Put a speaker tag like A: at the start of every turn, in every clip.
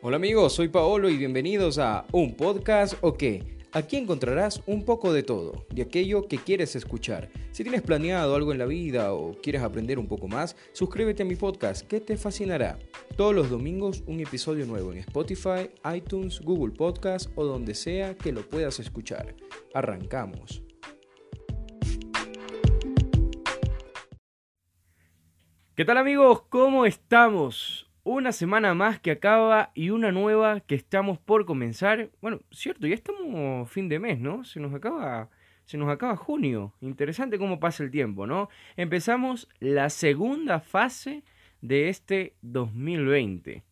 A: Hola amigos, soy Paolo y bienvenidos a Un Podcast o qué. Aquí encontrarás un poco de todo, de aquello que quieres escuchar. Si tienes planeado algo en la vida o quieres aprender un poco más, suscríbete a mi podcast que te fascinará. Todos los domingos un episodio nuevo en Spotify, iTunes, Google Podcast o donde sea que lo puedas escuchar. Arrancamos. ¿Qué tal amigos? ¿Cómo estamos? Una semana más que acaba y una nueva que estamos por comenzar. Bueno, cierto, ya estamos fin de mes, ¿no? Se nos acaba se nos acaba junio. Interesante cómo pasa el tiempo, ¿no? Empezamos la segunda fase de este 2020.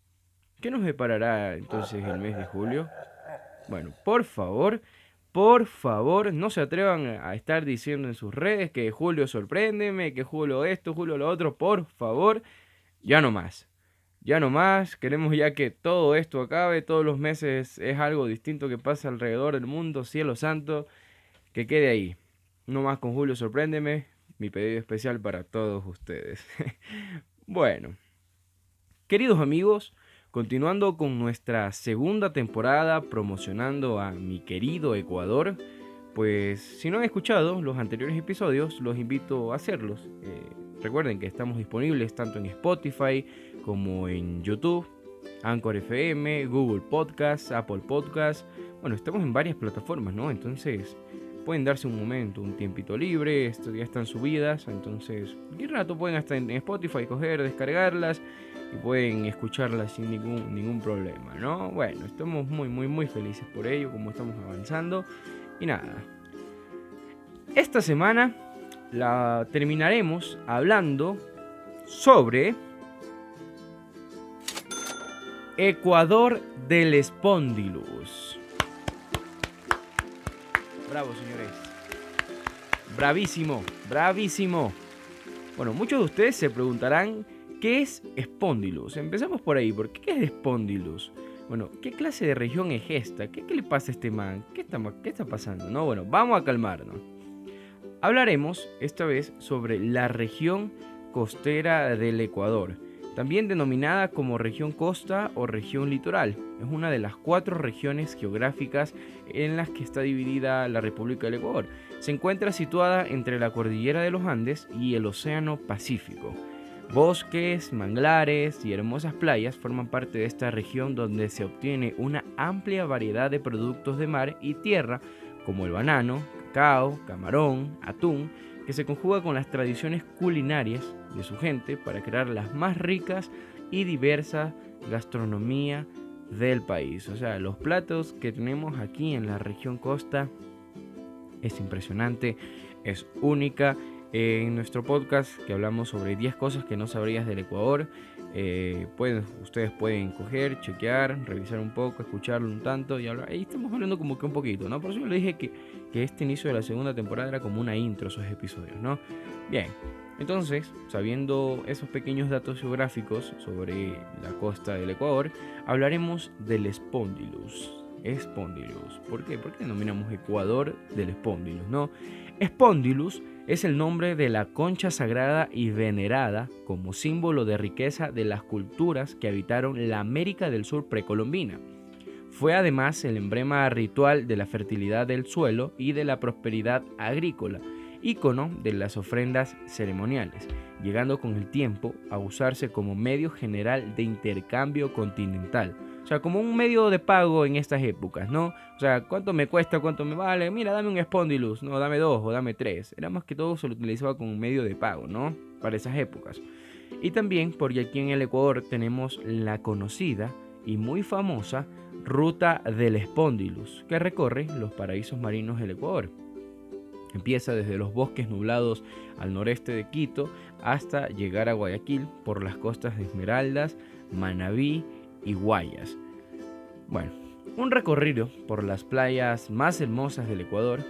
A: ¿Qué nos deparará entonces el mes de julio? Bueno, por favor, por favor, no se atrevan a estar diciendo en sus redes que Julio sorpréndeme, que Julio esto, Julio lo otro, por favor, ya no más ya no más, queremos ya que todo esto acabe, todos los meses es algo distinto que pasa alrededor del mundo, cielo santo, que quede ahí. No más con Julio, sorpréndeme, mi pedido especial para todos ustedes. bueno, queridos amigos, continuando con nuestra segunda temporada promocionando a mi querido Ecuador, pues si no han escuchado los anteriores episodios, los invito a hacerlos. Eh, recuerden que estamos disponibles tanto en Spotify, como en YouTube, Anchor FM, Google Podcast, Apple Podcast. Bueno, estamos en varias plataformas, ¿no? Entonces pueden darse un momento, un tiempito libre, esto ya están subidas, entonces qué rato pueden estar en Spotify, coger, descargarlas y pueden escucharlas sin ningún, ningún problema, ¿no? Bueno, estamos muy, muy, muy felices por ello, como estamos avanzando. Y nada, esta semana la terminaremos hablando sobre Ecuador del Espondilus. Bravo, señores. Bravísimo, bravísimo. Bueno, muchos de ustedes se preguntarán qué es Spondylus. Empezamos por ahí, porque ¿qué es Spondylus? Bueno, ¿qué clase de región es esta? ¿Qué, le pasa a este man? ¿Qué está, ¿Qué está pasando? No, bueno, vamos a calmarnos. Hablaremos esta vez sobre la región costera del Ecuador también denominada como región costa o región litoral. Es una de las cuatro regiones geográficas en las que está dividida la República del Ecuador. Se encuentra situada entre la cordillera de los Andes y el Océano Pacífico. Bosques, manglares y hermosas playas forman parte de esta región donde se obtiene una amplia variedad de productos de mar y tierra como el banano, camarón, atún, que se conjuga con las tradiciones culinarias de su gente para crear las más ricas y diversas gastronomía del país. O sea, los platos que tenemos aquí en la región costa es impresionante, es única. En nuestro podcast que hablamos sobre 10 cosas que no sabrías del Ecuador, eh, ustedes pueden coger, chequear, revisar un poco, escucharlo un tanto y hablar. Ahí estamos hablando como que un poquito, ¿no? Por eso le dije que, que este inicio de la segunda temporada era como una intro esos episodios, ¿no? Bien, entonces, sabiendo esos pequeños datos geográficos sobre la costa del Ecuador, hablaremos del Spondylus. Spondylus. ¿Por qué? ¿Por qué denominamos Ecuador del Spondylus? No, Spondylus es el nombre de la concha sagrada y venerada como símbolo de riqueza de las culturas que habitaron la América del Sur precolombina. Fue además el emblema ritual de la fertilidad del suelo y de la prosperidad agrícola, ícono de las ofrendas ceremoniales, llegando con el tiempo a usarse como medio general de intercambio continental o sea, como un medio de pago en estas épocas, ¿no? O sea, ¿cuánto me cuesta? ¿Cuánto me vale? Mira, dame un Spondylus, no, dame dos o dame tres. Era más que todo se lo utilizaba como un medio de pago, ¿no? Para esas épocas. Y también porque aquí en el Ecuador tenemos la conocida y muy famosa Ruta del Spondylus, que recorre los paraísos marinos del Ecuador. Empieza desde los bosques nublados al noreste de Quito hasta llegar a Guayaquil por las costas de Esmeraldas, Manabí y Guayas. Bueno, un recorrido por las playas más hermosas del Ecuador.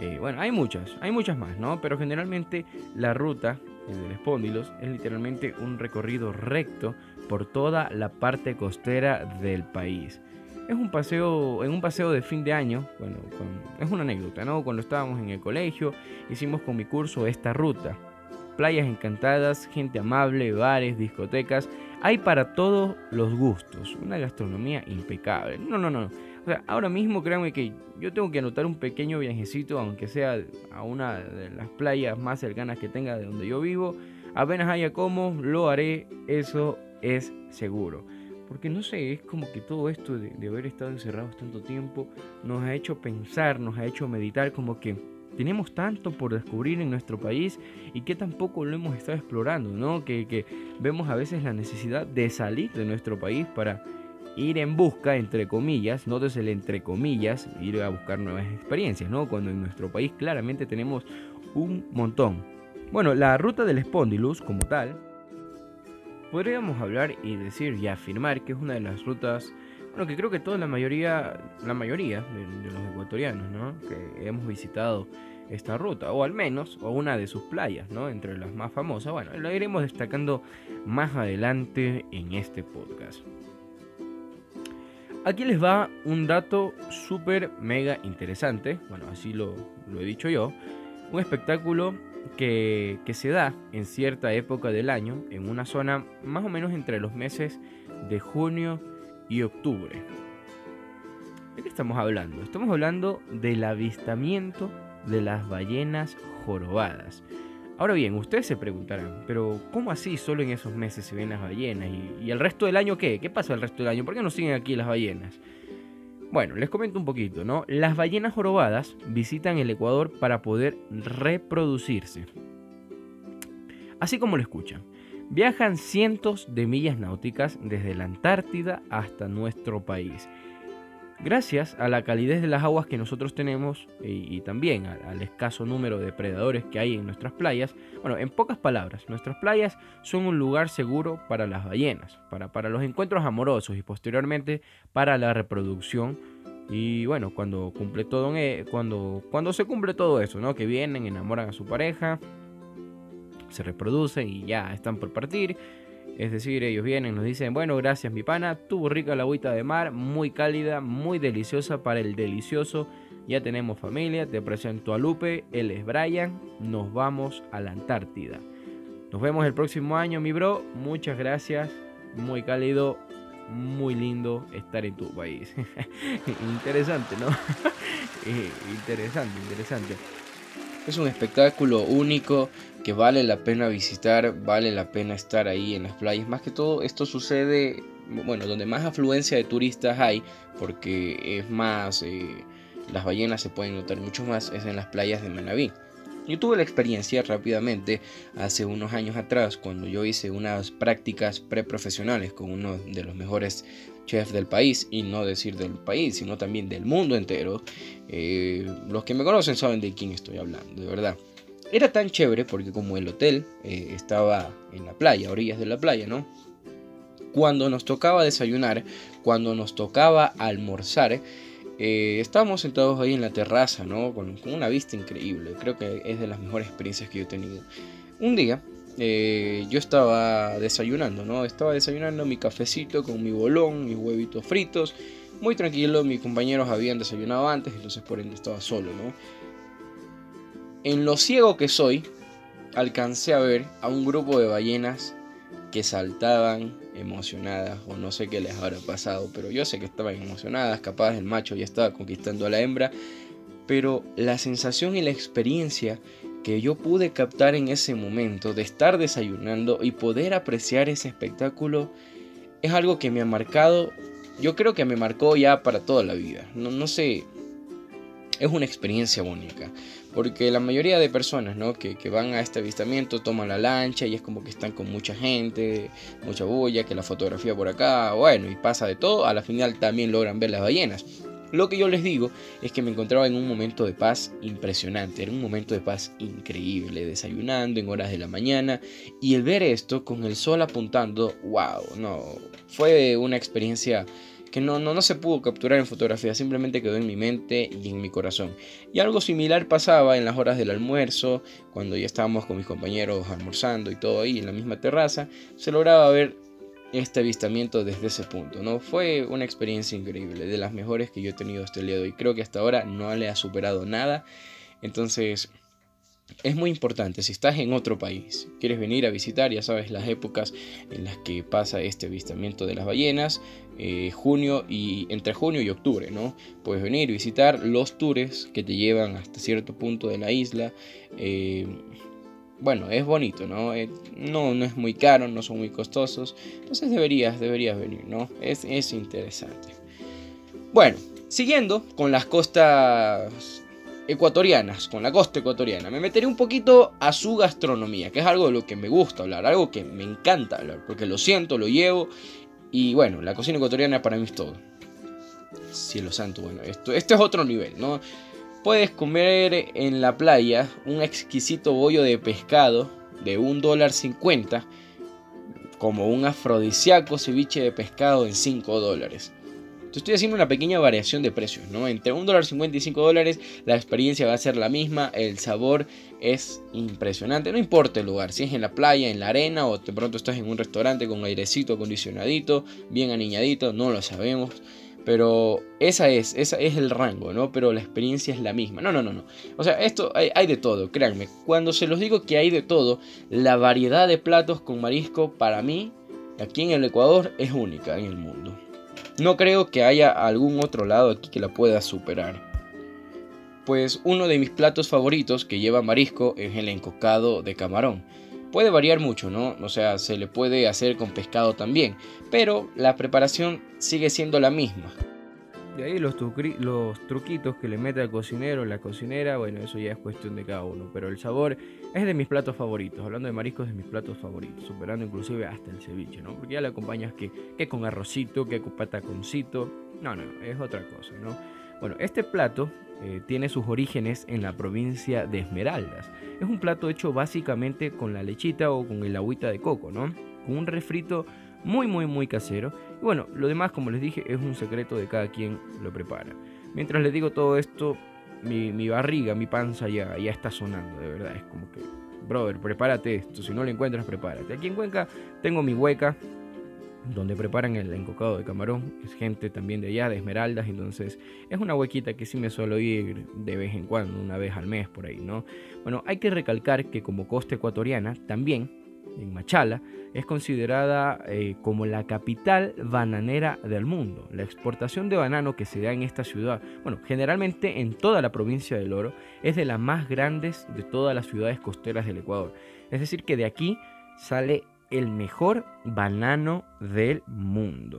A: Eh, bueno, hay muchas, hay muchas más, ¿no? Pero generalmente la ruta del Espóndilos es literalmente un recorrido recto por toda la parte costera del país. Es un paseo, en un paseo de fin de año, bueno, es una anécdota, ¿no? Cuando estábamos en el colegio, hicimos con mi curso esta ruta. playas encantadas, gente amable, bares, discotecas. Hay para todos los gustos. Una gastronomía impecable. No, no, no. Ahora mismo créanme que yo tengo que anotar un pequeño viajecito, aunque sea a una de las playas más cercanas que tenga de donde yo vivo. Apenas haya como, lo haré, eso es seguro. Porque no sé, es como que todo esto de, haber estado encerrados tanto tiempo nos ha hecho pensar, nos ha hecho meditar como que tenemos tanto por descubrir en nuestro país y que tampoco lo hemos estado explorando, ¿no? Que, vemos a veces la necesidad de salir de nuestro país para ir en busca, entre comillas, no el entre comillas, ir a buscar nuevas experiencias, ¿no? Cuando en nuestro país claramente tenemos un montón. Bueno, la ruta del Spondylus como tal, podríamos hablar y decir y afirmar que es una de las rutas bueno, que creo que toda la mayoría, la mayoría de, los ecuatorianos, ¿no? Que hemos visitado esta ruta, o al menos, o una de sus playas, ¿no? Entre las más famosas. Bueno, lo iremos destacando más adelante en este podcast. Aquí les va un dato súper mega interesante, bueno, así lo, lo, he dicho yo, un espectáculo que, se da en cierta época del año, en una zona más o menos entre los meses de junio y octubre. ¿De qué estamos hablando? Estamos hablando del avistamiento de las ballenas jorobadas. Ahora bien, ustedes se preguntarán, pero ¿cómo así solo en esos meses se ven las ballenas? ¿Y, el resto del año qué? ¿Qué pasa el resto del año? ¿Por qué no siguen aquí las ballenas? Bueno, les comento un poquito, ¿no? Las ballenas jorobadas visitan el Ecuador para poder reproducirse. Así como lo escuchan. Viajan cientos de millas náuticas desde la Antártida hasta nuestro país. Gracias a la calidez de las aguas que nosotros tenemos y, también al, escaso número de predadores que hay en nuestras playas, bueno, en pocas palabras, nuestras playas son un lugar seguro para las ballenas, para, para los encuentros amorosos y posteriormente para la reproducción. Y bueno, cuando cumple todo, cuando, cuando se cumple todo eso, ¿no? Que vienen, enamoran a su pareja, se reproducen y ya están por partir. Es decir, ellos vienen, nos dicen, bueno, gracias mi pana, tuvo rica la agüita de mar, muy cálida, muy deliciosa para el delicioso. Ya tenemos familia, te presento a Lupe, él es Brian, nos vamos a la Antártida. Nos vemos el próximo año, mi bro. Muchas gracias, muy cálido, muy lindo estar en tu país. interesante, ¿no? interesante, interesante. Es un espectáculo único que vale la pena visitar, vale la pena estar ahí en las playas. Más que todo, esto sucede, bueno, donde más afluencia de turistas hay, porque es más, eh, las ballenas se pueden notar mucho más, es en las playas de Manabí. Yo tuve la experiencia rápidamente hace unos años atrás cuando yo hice unas prácticas preprofesionales con uno de los mejores chefs del país y no decir del país sino también del mundo entero. Eh, los que me conocen saben de quién estoy hablando, de verdad. Era tan chévere porque como el hotel eh, estaba en la playa, orillas de la playa, ¿no? Cuando nos tocaba desayunar, cuando nos tocaba almorzar, eh, estábamos sentados ahí en la terraza, ¿no? Con, una vista increíble. Creo que es de las mejores experiencias que yo he tenido. Un día eh, yo estaba desayunando, ¿no? Estaba desayunando mi cafecito con mi bolón, mis huevitos fritos. Muy tranquilo, mis compañeros habían desayunado antes, entonces por ende estaba solo, ¿no? En lo ciego que soy, alcancé a ver a un grupo de ballenas que saltaban emocionadas o no sé qué les habrá pasado, pero yo sé que estaban emocionadas, capaz el macho ya estaba conquistando a la hembra, pero la sensación y la experiencia que yo pude captar en ese momento de estar desayunando y poder apreciar ese espectáculo es algo que me ha marcado, yo creo que me marcó ya para toda la vida, no, no sé, es una experiencia única. Porque la mayoría de personas ¿no? que, van a este avistamiento toman la lancha y es como que están con mucha gente, mucha bulla, que la fotografía por acá, bueno, y pasa de todo, a la final también logran ver las ballenas. Lo que yo les digo es que me encontraba en un momento de paz impresionante, era un momento de paz increíble, desayunando en horas de la mañana y el ver esto con el sol apuntando, wow, no, fue una experiencia que no, no, no se pudo capturar en fotografía, simplemente quedó en mi mente y en mi corazón. Y algo similar pasaba en las horas del almuerzo, cuando ya estábamos con mis compañeros almorzando y todo ahí en la misma terraza, se lograba ver este avistamiento desde ese punto, ¿no? Fue una experiencia increíble, de las mejores que yo he tenido hasta el día de hoy. Creo que hasta ahora no le ha superado nada. Entonces, es muy importante si estás en otro país, quieres venir a visitar, ya sabes las épocas en las que pasa este avistamiento de las ballenas, eh, junio y entre junio y octubre, ¿no? Puedes venir, visitar los tours que te llevan hasta cierto punto de la isla. Eh, bueno, es bonito, ¿no? Eh, ¿no? no, es muy caro, no son muy costosos, entonces deberías, deberías venir, ¿no? Es, es interesante. Bueno, siguiendo con las costas ecuatorianas, con la costa ecuatoriana. Me meteré un poquito a su gastronomía, que es algo de lo que me gusta hablar, algo que me encanta hablar, porque lo siento, lo llevo. Y bueno, la cocina ecuatoriana para mí es todo. Cielo santo, bueno, esto, este es otro nivel, ¿no? Puedes comer en la playa un exquisito bollo de pescado de un dólar cincuenta, como un afrodisíaco ceviche de pescado en 5 dólares estoy haciendo una pequeña variación de precios, ¿no? Entre $1.50 y 5 dólares la experiencia va a ser la misma, el sabor es impresionante, no importa el lugar, si es en la playa, en la arena o de pronto estás en un restaurante con airecito acondicionadito, bien aniñadito, no lo sabemos. Pero esa es, esa es el rango, ¿no? Pero la experiencia es la misma. No, no, no, no. O sea, esto hay, hay de todo, créanme. Cuando se los digo que hay de todo, la variedad de platos con marisco para mí, aquí en el Ecuador, es única en el mundo. No creo que haya algún otro lado aquí que la pueda superar. Pues uno de mis platos favoritos que lleva marisco es el encocado de camarón. Puede variar mucho, ¿no? O sea, se le puede hacer con pescado también, pero la preparación sigue siendo la misma. De ahí los, los truquitos que le mete al cocinero, la cocinera, bueno, eso ya es cuestión de cada uno. Pero el sabor es de mis platos favoritos. Hablando de mariscos, es de mis platos favoritos. Superando inclusive hasta el ceviche, ¿no? Porque ya le acompañas que, que con arrocito, que con pataconcito. No, no, es otra cosa, ¿no? Bueno, este plato eh, tiene sus orígenes en la provincia de Esmeraldas. Es un plato hecho básicamente con la lechita o con el agüita de coco, ¿no? Con un refrito muy muy muy casero. Y bueno, lo demás como les dije es un secreto de cada quien lo prepara. Mientras les digo todo esto, mi, barriga, mi panza ya, ya está sonando, de verdad. Es como que, brother, prepárate esto. Si no lo encuentras, prepárate. Aquí en Cuenca tengo mi hueca donde preparan el encocado de camarón. Es gente también de allá, de Esmeraldas. Entonces es una huequita que sí me suelo ir de vez en cuando, una vez al mes por ahí, ¿no? Bueno, hay que recalcar que como costa ecuatoriana también en Machala, es considerada eh, como la capital bananera del mundo. La exportación de banano que se da en esta ciudad, bueno, generalmente en toda la provincia del Oro, es de las más grandes de todas las ciudades costeras del Ecuador. Es decir, que de aquí sale el mejor banano del mundo.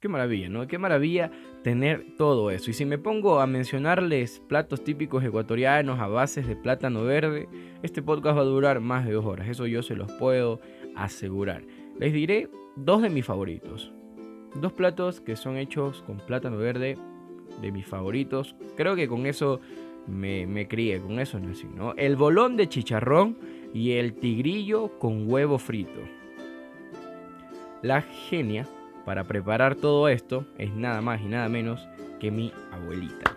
A: Qué maravilla, ¿no? Qué maravilla tener todo eso. Y si me pongo a mencionarles platos típicos ecuatorianos a bases de plátano verde, este podcast va a durar más de dos horas. Eso yo se los puedo asegurar. Les diré dos de mis favoritos. Dos platos que son hechos con plátano verde de mis favoritos. Creo que con eso me, me crié, con eso nací, ¿no? El bolón de chicharrón y el tigrillo con huevo frito. La genia para preparar todo esto es nada más y nada menos que mi abuelita.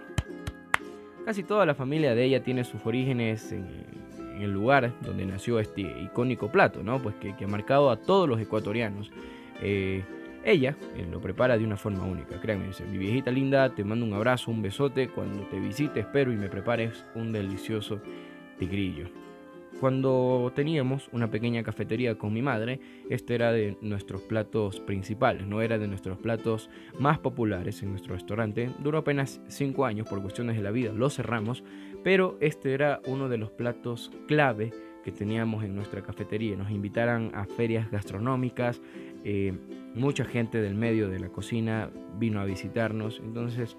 A: Casi toda la familia de ella tiene sus orígenes en, el lugar donde nació este icónico plato, ¿no? Pues que, ha marcado a todos los ecuatorianos. Eh, ella eh, lo prepara de una forma única, créanme, dice, mi viejita linda, te mando un abrazo, un besote, cuando te visite espero y me prepares un delicioso tigrillo. Cuando teníamos una pequeña cafetería con mi madre, este era de nuestros platos principales, no era de nuestros platos más populares en nuestro restaurante. Duró apenas 5 años por cuestiones de la vida, lo cerramos, pero este era uno de los platos clave que teníamos en nuestra cafetería. Nos invitaran a ferias gastronómicas, eh, mucha gente del medio de la cocina vino a visitarnos, entonces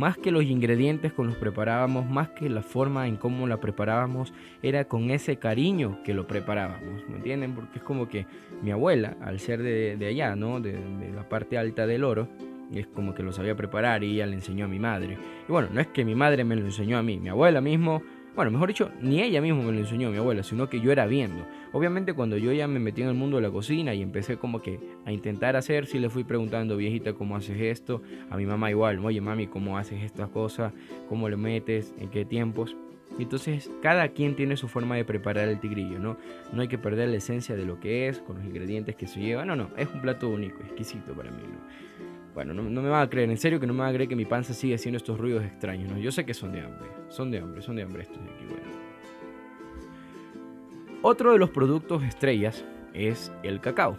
A: más que los ingredientes con los preparábamos, más que la forma en cómo la preparábamos, era con ese cariño que lo preparábamos, ¿me entienden? Porque es como que mi abuela, al ser de, allá, ¿no? De, de, la parte alta del oro, es como que lo sabía preparar y ella le enseñó a mi madre. Y bueno, no es que mi madre me lo enseñó a mí, mi abuela mismo bueno, mejor dicho, ni ella misma me lo enseñó mi abuela, sino que yo era viendo. Obviamente cuando yo ya me metí en el mundo de la cocina y empecé como que a intentar hacer, sí le fui preguntando, viejita, ¿cómo haces esto? A mi mamá igual, oye mami, ¿cómo haces esta cosa? ¿Cómo le metes? ¿En qué tiempos? Entonces, cada quien tiene su forma de preparar el tigrillo, ¿no? No hay que perder la esencia de lo que es, con los ingredientes que se lleva. No, no, es un plato único, exquisito para mí, ¿no? Bueno, no, me van a creer, en serio que no me van a creer que mi panza sigue haciendo estos ruidos extraños, ¿no? Yo sé que son de hambre, son de hambre, son de hambre estos de aquí, bueno. Otro de los productos estrellas es el cacao,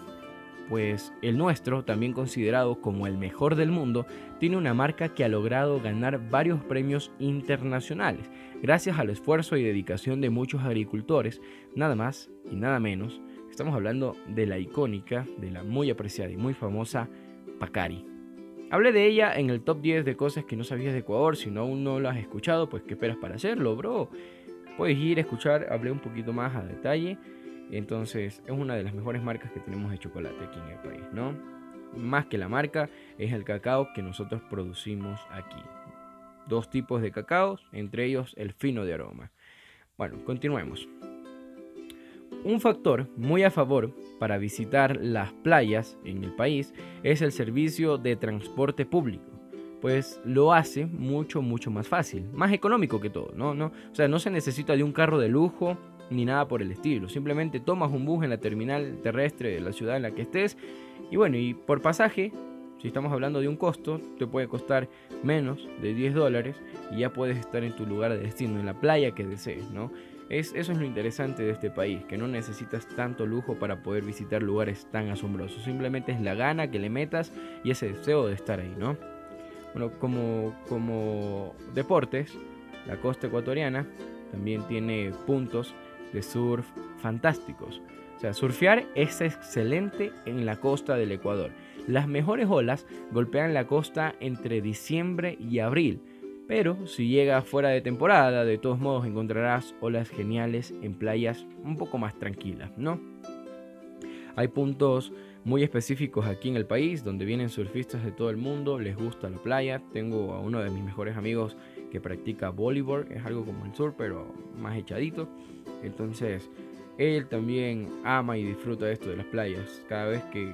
A: pues el nuestro, también considerado como el mejor del mundo, tiene una marca que ha logrado ganar varios premios internacionales, gracias al esfuerzo y dedicación de muchos agricultores, nada más y nada menos. Estamos hablando de la icónica, de la muy apreciada y muy famosa Pacari. Hablé de ella en el top 10 de cosas que no sabías de Ecuador. Si no aún no lo has escuchado, pues ¿qué esperas para hacerlo, bro? Puedes ir a escuchar, hablé un poquito más a detalle. Entonces, es una de las mejores marcas que tenemos de chocolate aquí en el país, ¿no? Más que la marca, es el cacao que nosotros producimos aquí. Dos tipos de cacao, entre ellos el fino de aroma. Bueno, continuemos. Un factor muy a favor para visitar las playas en el país es el servicio de transporte público. Pues lo hace mucho, mucho más fácil, más económico que todo, ¿no? o sea, no se necesita de un carro de lujo ni nada por el estilo. Simplemente tomas un bus en la terminal terrestre de la ciudad en la que estés. Y bueno, y por pasaje, si estamos hablando de un costo, te puede costar menos de 10 dólares y ya puedes estar en tu lugar de destino, en la playa que desees, ¿no? Es, eso es lo interesante de este país, que no necesitas tanto lujo para poder visitar lugares tan asombrosos. Simplemente es la gana que le metas y ese deseo de estar ahí, ¿no? Bueno, como, como deportes, la costa ecuatoriana también tiene puntos de surf fantásticos. O sea, surfear es excelente en la costa del Ecuador. Las mejores olas golpean la costa entre diciembre y abril pero si llega fuera de temporada, de todos modos encontrarás olas geniales en playas un poco más tranquilas, ¿no? Hay puntos muy específicos aquí en el país donde vienen surfistas de todo el mundo, les gusta la playa. Tengo a uno de mis mejores amigos que practica voleibol, es algo como el surf, pero más echadito. Entonces, él también ama y disfruta esto de las playas. Cada vez que,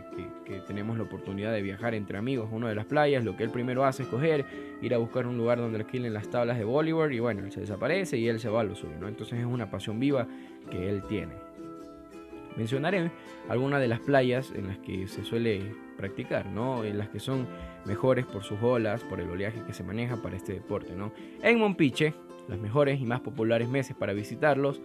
A: tenemos la oportunidad de viajar entre amigos a una de las playas, lo que él primero hace es coger, ir a buscar un lugar donde alquilen las tablas de voleibol y bueno, él se desaparece y él se va a lo suyo, ¿no? Entonces es una pasión viva que él tiene. Mencionaré algunas de las playas en las que se suele practicar, ¿no? En las que son mejores por sus olas, por el oleaje que se maneja para este deporte, ¿no? En Mompiche, las mejores y más populares meses para visitarlos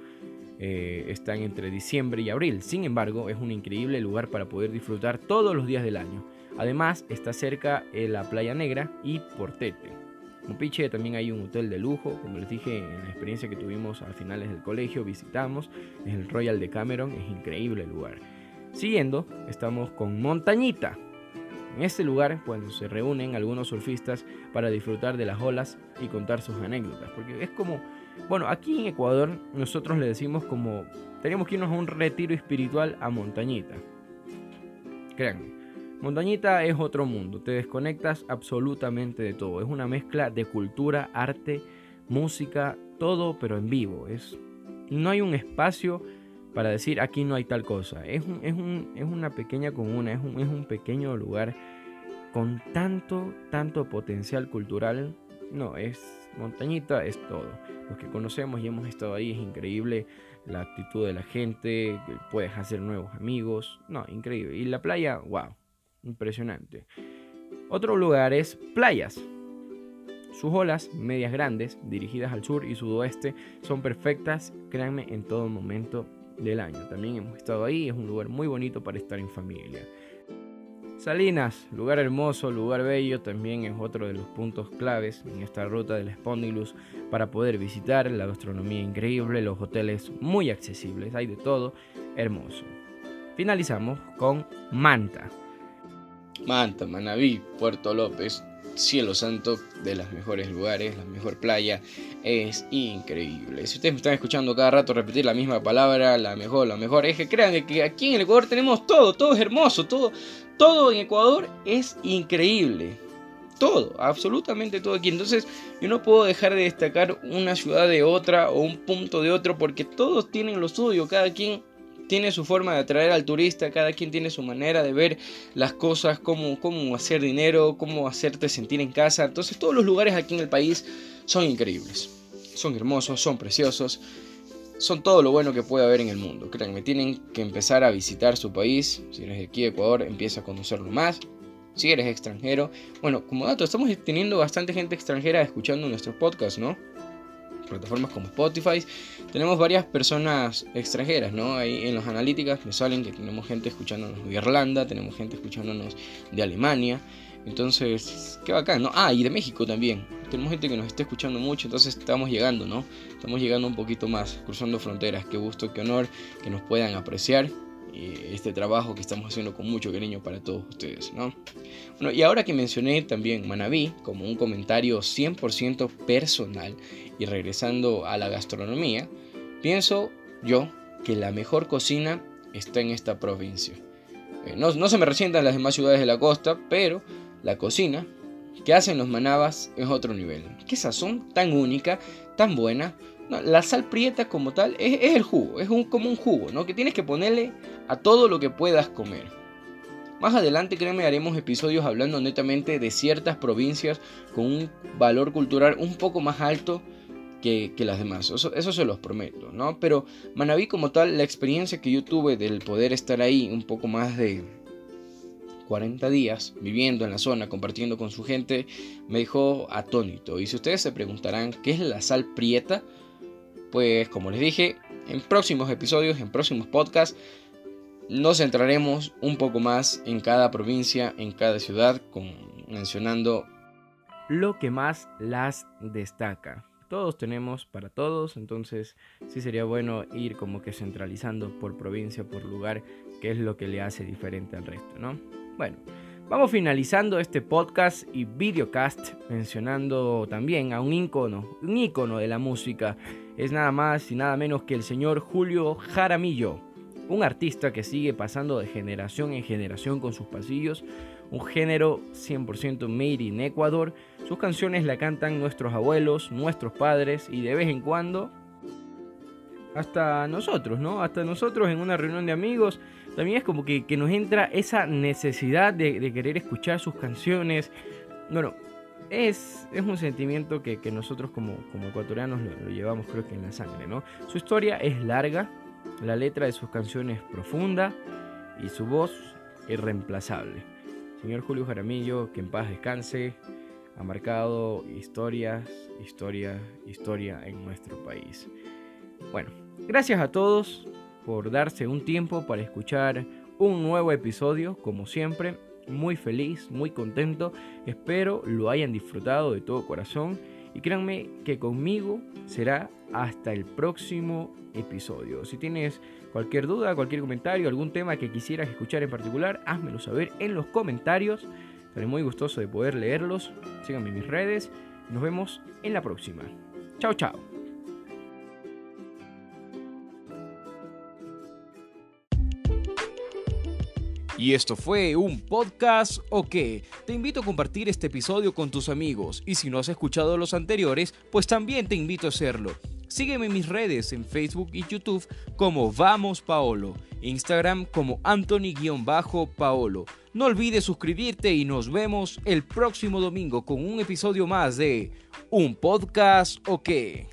A: eh, están entre diciembre y abril. Sin embargo, es un increíble lugar para poder disfrutar todos los días del año. Además, está cerca de la Playa Negra y Portete. En también hay un hotel de lujo, como les dije en la experiencia que tuvimos a finales del colegio, visitamos, el Royal de Cameron, es increíble el lugar. Siguiendo, estamos con Montañita. En este lugar, cuando se reúnen algunos surfistas para disfrutar de las olas y contar sus anécdotas, porque es como bueno, aquí en Ecuador nosotros le decimos como tenemos que irnos a un retiro espiritual a Montañita. Créanme, Montañita es otro mundo, te desconectas absolutamente de todo. Es una mezcla de cultura, arte, música, todo pero en vivo. Es, no hay un espacio para decir aquí no hay tal cosa. Es, es, es una pequeña comuna, es un, es un pequeño lugar con tanto, tanto potencial cultural. No, es Montañita es todo. Los que conocemos y hemos estado ahí es increíble la actitud de la gente, puedes hacer nuevos amigos, no, increíble. Y la playa, wow, impresionante. Otro lugar es playas. Sus olas, medias grandes, dirigidas al sur y sudoeste, son perfectas, créanme, en todo momento del año. También hemos estado ahí, es un lugar muy bonito para estar en familia. Salinas, lugar hermoso, lugar bello, también es otro de los puntos claves en esta ruta del Spondylus para poder visitar, la gastronomía increíble, los hoteles muy accesibles, hay de todo, hermoso. Finalizamos con Manta.
B: Manta, Manabí, Puerto López, cielo santo, de los mejores lugares, la mejor playa, es increíble. Si ustedes me están escuchando cada rato repetir la misma palabra, la mejor, la mejor, es que crean que aquí en el Ecuador tenemos todo, todo es hermoso, todo, todo en Ecuador es increíble. Todo, absolutamente todo aquí. Entonces yo no puedo dejar de destacar una ciudad de otra o un punto de otro porque todos tienen lo suyo, cada quien tiene su forma de atraer al turista, cada quien tiene su manera de ver las cosas, cómo, cómo hacer dinero, cómo hacerte sentir en casa. Entonces todos los lugares aquí en el país son increíbles, son hermosos, son preciosos, son todo lo bueno que puede haber en el mundo. Créanme, tienen que empezar a visitar su país. Si eres de aquí de Ecuador, empieza a conocerlo más. si eres extranjero. Bueno, como dato, estamos teniendo bastante gente extranjera escuchando nuestros podcasts, ¿no? Plataformas como Spotify. Tenemos varias personas extranjeras, ¿no? Ahí en las analíticas me salen que tenemos gente escuchándonos de Irlanda, tenemos gente escuchándonos de Alemania. Entonces, qué bacán, ¿no? Ah, y de México también. Tenemos gente que nos está escuchando mucho, entonces estamos llegando, ¿no? Estamos llegando un poquito más, cruzando fronteras. Qué gusto, qué honor que nos puedan apreciar este trabajo que estamos haciendo con mucho cariño para todos ustedes, ¿no? Bueno, y ahora que mencioné también Manabí como un comentario 100% personal y regresando a la gastronomía, pienso yo que la mejor cocina está en esta provincia. Eh, no, no se me resientan las demás ciudades de la costa, pero la cocina que hacen los manabas es otro nivel. Qué sazón tan única, tan buena, la sal prieta como tal es, el jugo, es un, como un jugo, ¿no? Que tienes que ponerle a todo lo que puedas comer. Más adelante, créeme, haremos episodios hablando netamente de ciertas provincias con un valor cultural un poco más alto que, las demás. Eso, eso, se los prometo, ¿no? Pero Manabí como tal, la experiencia que yo tuve del poder estar ahí un poco más de 40 días viviendo en la zona, compartiendo con su gente, me dejó atónito. Y si ustedes se preguntarán qué es la sal prieta, pues como les dije, en próximos episodios, en próximos podcasts, nos centraremos un poco más en cada provincia, en cada ciudad, con, mencionando
A: lo que más las destaca. Todos tenemos para todos, entonces sí sería bueno ir como que centralizando por provincia, por lugar, qué es lo que le hace diferente al resto, ¿no? Bueno, Vamos finalizando este podcast y videocast mencionando también a un ícono, un ícono de la música. Es nada más y nada menos que el señor Julio Jaramillo, un artista que sigue pasando de generación en generación con sus pasillos, un género 100% made in Ecuador. Sus canciones la cantan nuestros abuelos, nuestros padres y de vez en cuando hasta nosotros, ¿no? Hasta nosotros en una reunión de amigos también es como que, nos entra esa necesidad de, querer escuchar sus canciones. Bueno, es, es un sentimiento que, nosotros como, como ecuatorianos lo, llevamos creo que en la sangre, ¿no? Su historia es larga, la letra de sus canciones profunda y su voz irreemplazable. Señor Julio Jaramillo, que en paz descanse, ha marcado historias, historia, historia en nuestro país. Bueno, gracias a todos por darse un tiempo para escuchar un nuevo episodio, como siempre. Muy feliz, muy contento. Espero lo hayan disfrutado de todo corazón. Y créanme que conmigo será hasta el próximo episodio. Si tienes cualquier duda, cualquier comentario, algún tema que quisieras escuchar en particular, házmelo saber en los comentarios. Estaré muy gustoso de poder leerlos. Síganme en mis redes. Nos vemos en la próxima. Chao, chao.
C: Y esto fue un podcast o qué. Te invito a compartir este episodio con tus amigos y si no has escuchado los anteriores, pues también te invito a hacerlo. Sígueme en mis redes en Facebook y YouTube como Vamos Paolo, Instagram como Anthony-Paolo. No olvides suscribirte y nos vemos el próximo domingo con un episodio más de Un podcast o qué.